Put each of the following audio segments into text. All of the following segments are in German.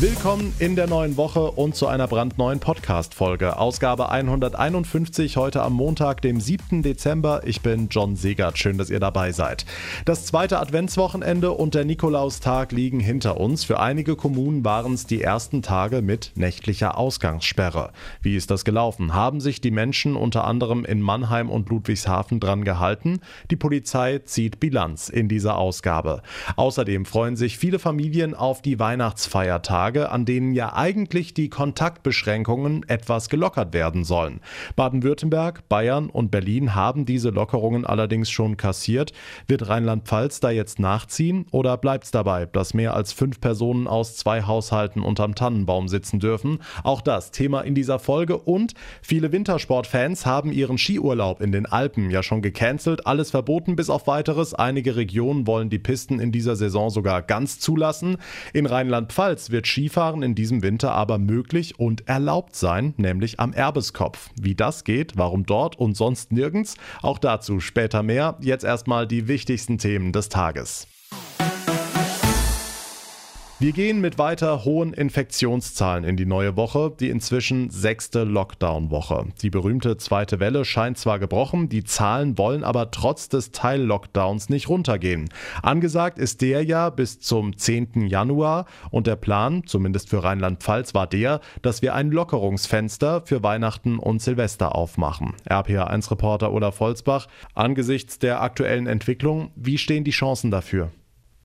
Willkommen in der neuen Woche und zu einer brandneuen Podcast-Folge. Ausgabe 151 heute am Montag, dem 7. Dezember. Ich bin John Segert. Schön, dass ihr dabei seid. Das zweite Adventswochenende und der Nikolaustag liegen hinter uns. Für einige Kommunen waren es die ersten Tage mit nächtlicher Ausgangssperre. Wie ist das gelaufen? Haben sich die Menschen unter anderem in Mannheim und Ludwigshafen dran gehalten? Die Polizei zieht Bilanz in dieser Ausgabe. Außerdem freuen sich viele Familien auf die Weihnachtsfeiertage Tage, an denen ja eigentlich die Kontaktbeschränkungen etwas gelockert werden sollen. Baden-Württemberg, Bayern und Berlin haben diese Lockerungen allerdings schon kassiert. Wird Rheinland-Pfalz da jetzt nachziehen oder bleibt es dabei, dass mehr als fünf Personen aus zwei Haushalten unterm Tannenbaum sitzen dürfen? Auch das Thema in dieser Folge und viele Wintersportfans haben ihren Skiurlaub in den Alpen ja schon gecancelt. Alles verboten bis auf weiteres. Einige Regionen wollen die Pisten in dieser Saison sogar ganz zulassen. In Rheinland-Pfalz wird Ski Skifahren in diesem Winter aber möglich und erlaubt sein, nämlich am Erbeskopf. Wie das geht, warum dort und sonst nirgends, auch dazu später mehr. Jetzt erstmal die wichtigsten Themen des Tages. Wir gehen mit weiter hohen Infektionszahlen in die neue Woche, die inzwischen sechste Lockdown-Woche. Die berühmte zweite Welle scheint zwar gebrochen, die Zahlen wollen aber trotz des Teil-Lockdowns nicht runtergehen. Angesagt ist der ja bis zum 10. Januar und der Plan, zumindest für Rheinland-Pfalz, war der, dass wir ein Lockerungsfenster für Weihnachten und Silvester aufmachen. RPA1-Reporter Olaf Volzbach, angesichts der aktuellen Entwicklung, wie stehen die Chancen dafür?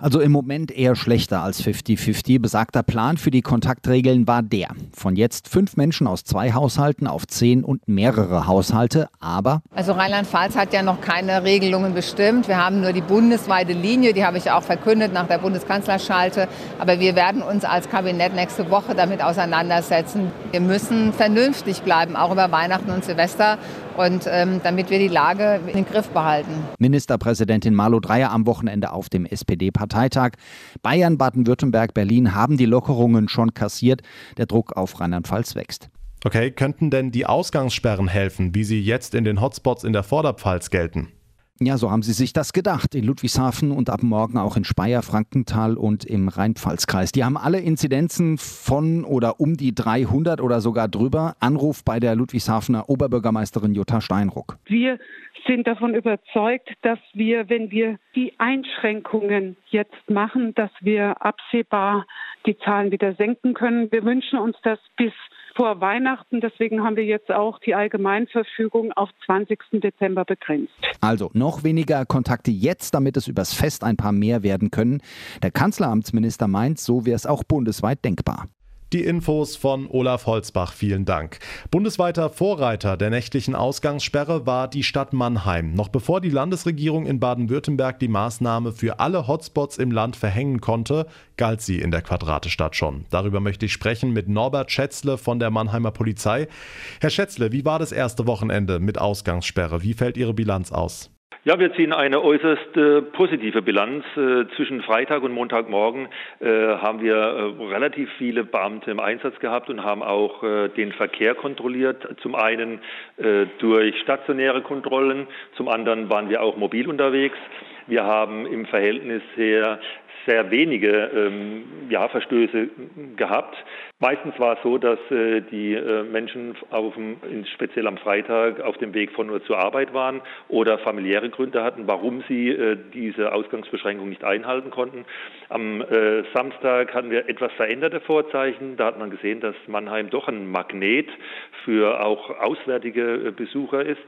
Also im Moment eher schlechter als 50-50. Besagter Plan für die Kontaktregeln war der. Von jetzt fünf Menschen aus zwei Haushalten auf zehn und mehrere Haushalte. Aber. Also Rheinland-Pfalz hat ja noch keine Regelungen bestimmt. Wir haben nur die bundesweite Linie, die habe ich auch verkündet nach der Bundeskanzlerschalte. Aber wir werden uns als Kabinett nächste Woche damit auseinandersetzen. Wir müssen vernünftig bleiben, auch über Weihnachten und Silvester und ähm, damit wir die Lage in den Griff behalten. Ministerpräsidentin Malu Dreyer am Wochenende auf dem SPD-Parteitag. Bayern, Baden-Württemberg, Berlin haben die Lockerungen schon kassiert. Der Druck auf Rheinland-Pfalz wächst. Okay, könnten denn die Ausgangssperren helfen, wie sie jetzt in den Hotspots in der Vorderpfalz gelten? Ja, so haben sie sich das gedacht. In Ludwigshafen und ab morgen auch in Speyer, Frankenthal und im Rheinpfalzkreis. Die haben alle Inzidenzen von oder um die 300 oder sogar drüber. Anruf bei der Ludwigshafener Oberbürgermeisterin Jutta Steinruck. Wir sind davon überzeugt, dass wir, wenn wir die Einschränkungen jetzt machen, dass wir absehbar die Zahlen wieder senken können. Wir wünschen uns das bis vor Weihnachten. Deswegen haben wir jetzt auch die Allgemeinverfügung auf 20. Dezember begrenzt. Also noch weniger Kontakte jetzt, damit es übers Fest ein paar mehr werden können. Der Kanzleramtsminister meint, so wäre es auch bundesweit denkbar. Die Infos von Olaf Holzbach, vielen Dank. Bundesweiter Vorreiter der nächtlichen Ausgangssperre war die Stadt Mannheim. Noch bevor die Landesregierung in Baden-Württemberg die Maßnahme für alle Hotspots im Land verhängen konnte, galt sie in der Quadratestadt schon. Darüber möchte ich sprechen mit Norbert Schätzle von der Mannheimer Polizei. Herr Schätzle, wie war das erste Wochenende mit Ausgangssperre? Wie fällt Ihre Bilanz aus? Ja, wir ziehen eine äußerst äh, positive Bilanz. Äh, zwischen Freitag und Montagmorgen äh, haben wir äh, relativ viele Beamte im Einsatz gehabt und haben auch äh, den Verkehr kontrolliert. Zum einen äh, durch stationäre Kontrollen, zum anderen waren wir auch mobil unterwegs. Wir haben im Verhältnis sehr sehr wenige ähm, ja, Verstöße gehabt. Meistens war es so, dass äh, die äh, Menschen auf dem, speziell am Freitag auf dem Weg von nur zur Arbeit waren oder familiäre Gründe hatten, warum sie äh, diese Ausgangsbeschränkung nicht einhalten konnten. Am äh, Samstag hatten wir etwas veränderte Vorzeichen. Da hat man gesehen, dass Mannheim doch ein Magnet für auch auswärtige äh, Besucher ist.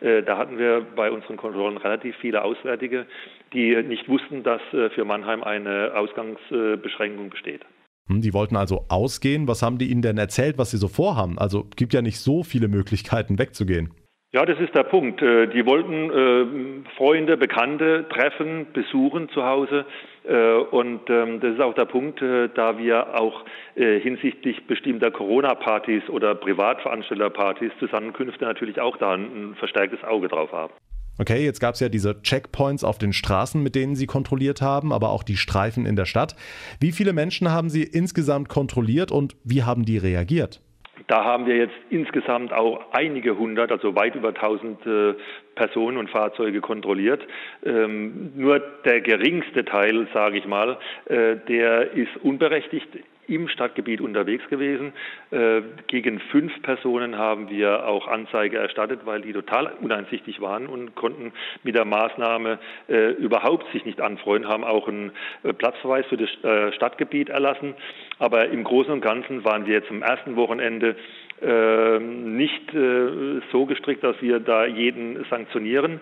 Äh, da hatten wir bei unseren Kontrollen relativ viele Auswärtige, die nicht wussten, dass für Mannheim eine Ausgangsbeschränkung besteht. Hm, die wollten also ausgehen. Was haben die Ihnen denn erzählt, was sie so vorhaben? Also gibt ja nicht so viele Möglichkeiten wegzugehen. Ja, das ist der Punkt. Äh, die wollten äh, Freunde, Bekannte treffen, besuchen zu Hause. Äh, und ähm, das ist auch der Punkt, da wir auch hinsichtlich bestimmter Corona-Partys oder Privatveranstalterpartys Zusammenkünfte natürlich auch da ein verstärktes Auge drauf haben. Okay, jetzt gab es ja diese Checkpoints auf den Straßen, mit denen Sie kontrolliert haben, aber auch die Streifen in der Stadt. Wie viele Menschen haben Sie insgesamt kontrolliert und wie haben die reagiert? Da haben wir jetzt insgesamt auch einige hundert, also weit über tausend äh, Personen und Fahrzeuge kontrolliert. Ähm, nur der geringste Teil, sage ich mal, äh, der ist unberechtigt im Stadtgebiet unterwegs gewesen. Äh, gegen fünf Personen haben wir auch Anzeige erstattet, weil die total uneinsichtig waren und konnten mit der Maßnahme äh, überhaupt sich nicht anfreuen, haben auch einen äh, Platzverweis für das Stadtgebiet erlassen. Aber im Großen und Ganzen waren wir am ersten Wochenende nicht äh, so gestrickt, dass wir da jeden sanktionieren,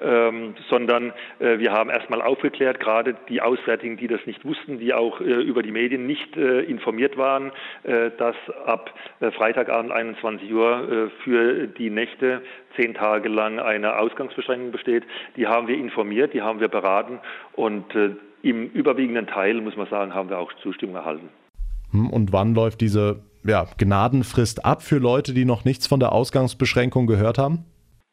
ähm, sondern äh, wir haben erstmal aufgeklärt, gerade die Auswärtigen, die das nicht wussten, die auch äh, über die Medien nicht informiert waren, dass ab Freitagabend 21 Uhr für die Nächte zehn Tage lang eine Ausgangsbeschränkung besteht. Die haben wir informiert, die haben wir beraten und im überwiegenden Teil, muss man sagen, haben wir auch Zustimmung erhalten. Hm, und wann läuft diese ja, Gnadenfrist ab für Leute, die noch nichts von der Ausgangsbeschränkung gehört haben?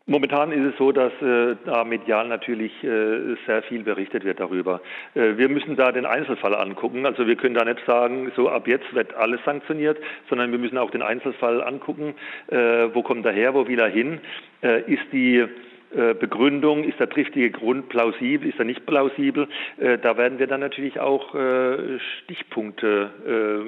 Momentan ist es so, dass äh, da medial natürlich äh, sehr viel berichtet wird darüber. Äh, wir müssen da den Einzelfall angucken. Also wir können da nicht sagen, so ab jetzt wird alles sanktioniert, sondern wir müssen auch den Einzelfall angucken. Äh, wo kommt er her, wo will er hin? Äh, ist die Begründung, ist der triftige Grund plausibel, ist er nicht plausibel. Äh, da werden wir dann natürlich auch äh, Stichpunkte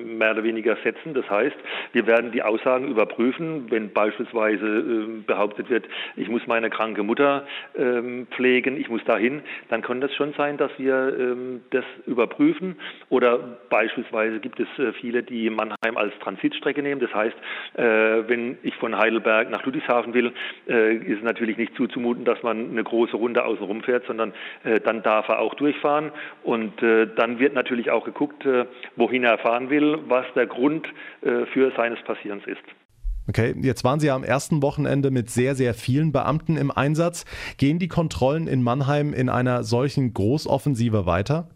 mehr oder weniger setzen. Das heißt, wir werden die Aussagen überprüfen, wenn beispielsweise behauptet wird, ich muss meine kranke Mutter ähm, pflegen, ich muss dahin, dann kann das schon sein, dass wir ähm, das überprüfen. Oder beispielsweise gibt es viele, die Mannheim als Transitstrecke nehmen. Das heißt, wenn ich von Heidelberg nach Ludwigshafen will, ist es natürlich nicht zuzumuten, zumuten, dass man eine große Runde außenrum fährt, sondern äh, dann darf er auch durchfahren. Und äh, dann wird natürlich auch geguckt, äh, wohin er fahren will, was der Grund äh, für seines Passierens ist. Okay, jetzt waren Sie am ersten Wochenende mit sehr, sehr vielen Beamten im Einsatz. Gehen die Kontrollen in Mannheim in einer solchen Großoffensive weiter?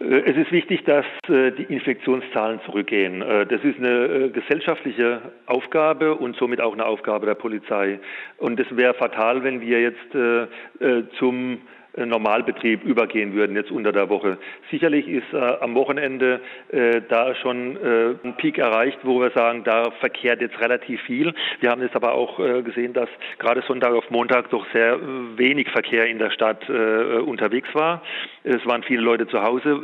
Äh, es ist wichtig, dass äh, die Infektionszahlen zurückgehen. Äh, das ist eine gesellschaftliche Aufgabe und somit auch eine Aufgabe der Polizei. Und es wäre fatal, wenn wir jetzt zum Normalbetrieb übergehen würden jetzt unter der Woche. Sicherlich ist äh, am Wochenende äh, da schon äh, ein Peak erreicht, wo wir sagen, da verkehrt jetzt relativ viel. Wir haben jetzt aber auch äh, gesehen, dass gerade Sonntag auf Montag doch sehr äh, wenig Verkehr in der Stadt unterwegs war. Es waren viele Leute zu Hause.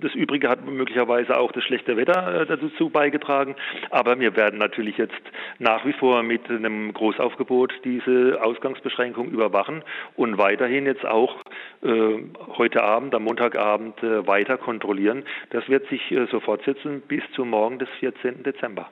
Das Übrige hat möglicherweise auch das schlechte Wetter dazu beigetragen. Aber wir werden natürlich jetzt nach wie vor mit einem Großaufgebot diese Ausgangsbeschränkung überwachen und weiterhin jetzt auch äh, heute Abend, am Montagabend äh, weiter kontrollieren. Das wird sich äh, so fortsetzen bis zum Morgen des 14. Dezember.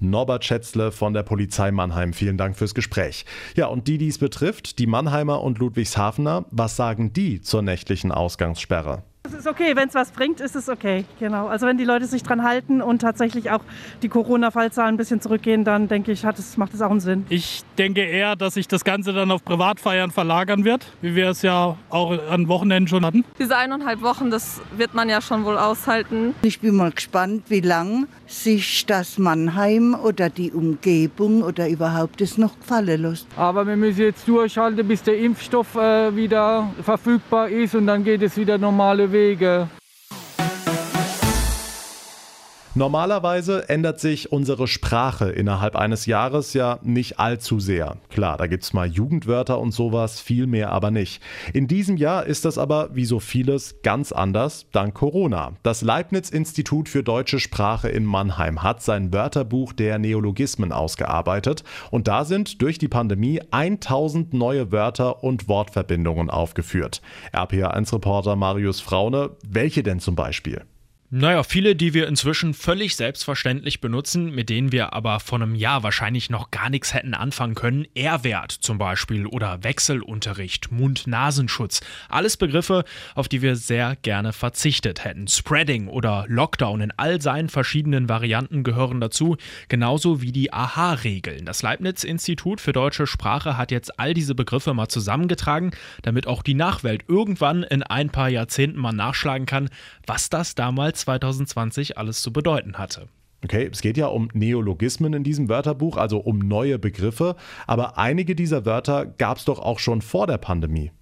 Norbert Schätzle von der Polizei Mannheim, vielen Dank fürs Gespräch. Ja, und die, die es betrifft, die Mannheimer und Ludwigshafener, was sagen die zur nächtlichen Ausgangssperre? Es ist okay, wenn es was bringt, ist es okay. Genau. Also wenn die Leute sich dran halten und tatsächlich auch die Corona-Fallzahlen ein bisschen zurückgehen, dann denke ich, hat es, macht es auch einen Sinn. Ich denke eher, dass sich das Ganze dann auf Privatfeiern verlagern wird, wie wir es ja auch an Wochenenden schon hatten. Diese eineinhalb Wochen, das wird man ja schon wohl aushalten. Ich bin mal gespannt, wie lang sich das Mannheim oder die Umgebung oder überhaupt es noch gefallen lässt. Aber wir müssen jetzt durchhalten, bis der Impfstoff äh, wieder verfügbar ist und dann geht es wieder normale Wege. Normalerweise ändert sich unsere Sprache innerhalb eines Jahres ja nicht allzu sehr. Klar, da gibt's mal Jugendwörter und sowas, viel mehr aber nicht. In diesem Jahr ist das aber, wie so vieles, ganz anders, dank Corona. Das Leibniz-Institut für deutsche Sprache in Mannheim hat sein Wörterbuch der Neologismen ausgearbeitet und da sind durch die Pandemie 1000 neue Wörter und Wortverbindungen aufgeführt. RPA1-Reporter Marius Fraune, welche denn zum Beispiel? Naja, viele, die wir inzwischen völlig selbstverständlich benutzen, mit denen wir aber vor einem Jahr wahrscheinlich noch gar nichts hätten anfangen können. R-Wert zum Beispiel oder Wechselunterricht, Mund-Nasenschutz. Alles Begriffe, auf die wir sehr gerne verzichtet hätten. Spreading oder Lockdown in all seinen verschiedenen Varianten gehören dazu, genauso wie die AHA-Regeln. Das Leibniz-Institut für deutsche Sprache hat jetzt all diese Begriffe mal zusammengetragen, damit auch die Nachwelt irgendwann in ein paar Jahrzehnten mal nachschlagen kann, was das damals 2020 alles zu bedeuten hatte. Okay, es geht ja um Neologismen in diesem Wörterbuch, also um neue Begriffe, aber einige dieser Wörter gab es doch auch schon vor der Pandemie.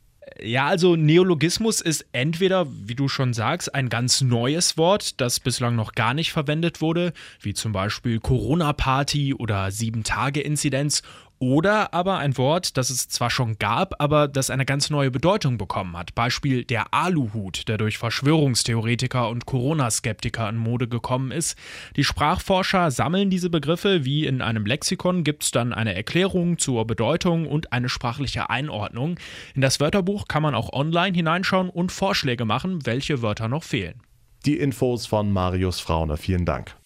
Ja, also Neologismus ist entweder, wie du schon sagst, ein ganz neues Wort, das bislang noch gar nicht verwendet wurde, wie zum Beispiel Corona-Party oder Sieben-Tage-Inzidenz, oder aber ein Wort, das es zwar schon gab, aber das eine ganz neue Bedeutung bekommen hat. Beispiel der Aluhut, der durch Verschwörungstheoretiker und Corona-Skeptiker in Mode gekommen ist. Die Sprachforscher sammeln diese Begriffe, wie in einem Lexikon gibt es dann eine Erklärung zur Bedeutung und eine sprachliche Einordnung. In das Wörterbuch kann man auch online hineinschauen und Vorschläge machen, welche Wörter noch fehlen. Die Infos von Marius Fraune. Vielen Dank.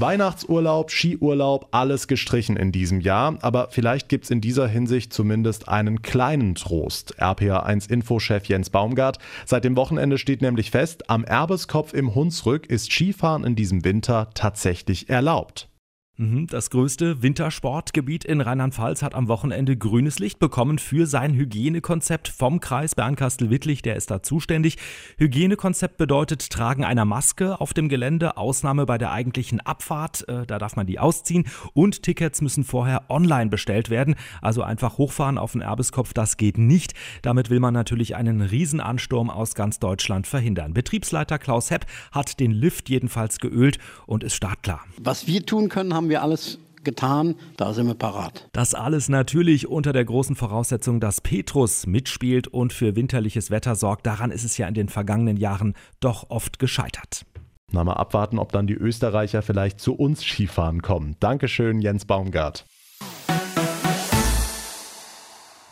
Weihnachtsurlaub, Skiurlaub, alles gestrichen in diesem Jahr, aber vielleicht gibt es in dieser Hinsicht zumindest einen kleinen Trost. RPA1-Infochef Jens Baumgart. Seit dem Wochenende steht nämlich fest, am Erbeskopf im Hunsrück ist Skifahren in diesem Winter tatsächlich erlaubt. Mhm, das größte Wintersportgebiet in Rheinland-Pfalz hat am Wochenende grünes Licht bekommen für sein Hygienekonzept vom Kreis Bernkastel-Wittlich, der ist da zuständig. Hygienekonzept bedeutet Tragen einer Maske auf dem Gelände, Ausnahme bei der eigentlichen Abfahrt, äh, da darf man die ausziehen und Tickets müssen vorher online bestellt werden, also einfach hochfahren auf den Erbeskopf, das geht nicht. Damit will man natürlich einen Riesenansturm aus ganz Deutschland verhindern. Betriebsleiter Klaus Hepp hat den Lift jedenfalls geölt und ist startklar. Was wir tun können, haben haben wir alles getan, da sind wir parat. Das alles natürlich unter der großen Voraussetzung, dass Petrus mitspielt und für winterliches Wetter sorgt. Daran ist es ja in den vergangenen Jahren doch oft gescheitert. Na mal abwarten, ob dann die Österreicher vielleicht zu uns Skifahren kommen. Dankeschön, Jens Baumgart.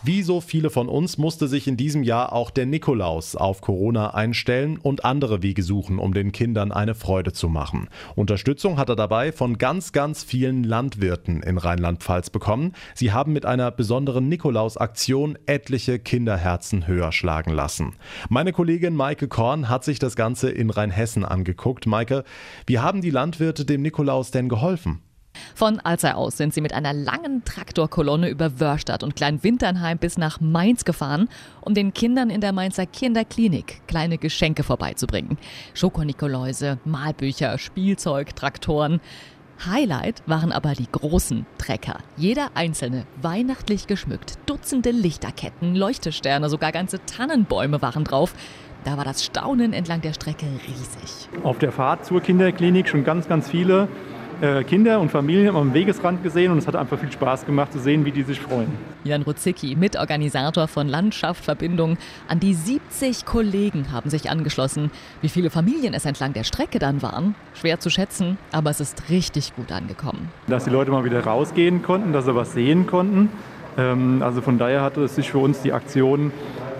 Wie so viele von uns musste sich in diesem Jahr auch der Nikolaus auf Corona einstellen und andere Wege suchen, um den Kindern eine Freude zu machen. Unterstützung hat er dabei von ganz, ganz vielen Landwirten in Rheinland-Pfalz bekommen. Sie haben mit einer besonderen Nikolaus-Aktion etliche Kinderherzen höher schlagen lassen. Meine Kollegin Maike Korn hat sich das Ganze in Rheinhessen angeguckt. Maike, wie haben die Landwirte dem Nikolaus denn geholfen? Von Alzey aus sind sie mit einer langen Traktorkolonne über Wörstadt und Kleinwinternheim bis nach Mainz gefahren, um den Kindern in der Mainzer Kinderklinik kleine Geschenke vorbeizubringen. Schokonikoläuse, Malbücher, Spielzeug, Traktoren. Highlight waren aber die großen Trecker. Jeder einzelne weihnachtlich geschmückt. Dutzende Lichterketten, Leuchtesterne, sogar ganze Tannenbäume waren drauf. Da war das Staunen entlang der Strecke riesig. Auf der Fahrt zur Kinderklinik schon ganz, ganz viele Kinder und Familien am Wegesrand gesehen und es hat einfach viel Spaß gemacht zu sehen, wie die sich freuen. Jan Ruzicki, Mitorganisator von Landschaftsverbindung. An die 70 Kollegen haben sich angeschlossen. Wie viele Familien es entlang der Strecke dann waren, schwer zu schätzen, aber es ist richtig gut angekommen. Dass die Leute mal wieder rausgehen konnten, dass sie was sehen konnten. Ähm, also von daher hatte es sich für uns die Aktion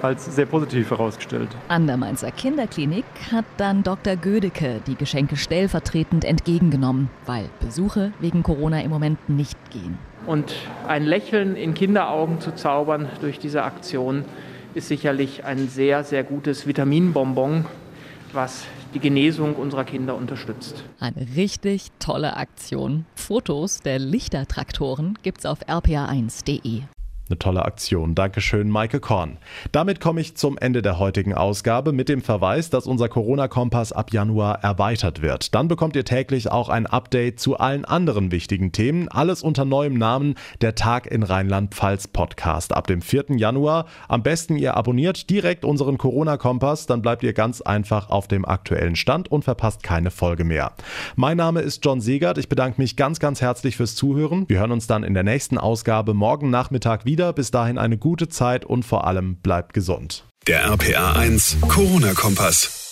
als sehr positiv herausgestellt. An der Mainzer Kinderklinik hat dann Dr. Gödecke die Geschenke stellvertretend entgegengenommen, weil Besuche wegen Corona im Moment nicht gehen. Und ein Lächeln in Kinderaugen zu zaubern durch diese Aktion ist sicherlich ein sehr, sehr gutes Vitaminbonbon, was die Genesung unserer Kinder unterstützt. Eine richtig tolle Aktion. Fotos der Lichtertraktoren gibt's auf rpa1.de. Eine tolle Aktion. Dankeschön, Maike Korn. Damit komme ich zum Ende der heutigen Ausgabe mit dem Verweis, dass unser Corona-Kompass ab Januar erweitert wird. Dann bekommt ihr täglich auch ein Update zu allen anderen wichtigen Themen. Alles unter neuem Namen der Tag in Rheinland-Pfalz Podcast. Ab dem 4. Januar. Am besten ihr abonniert direkt unseren Corona-Kompass. Dann bleibt ihr ganz einfach auf dem aktuellen Stand und verpasst keine Folge mehr. Mein Name ist John Segert. Ich bedanke mich ganz, ganz herzlich fürs Zuhören. Wir hören uns dann in der nächsten Ausgabe morgen Nachmittag wieder wieder. Bis dahin eine gute Zeit und vor allem bleibt gesund. Der RPA 1 Corona-Kompass.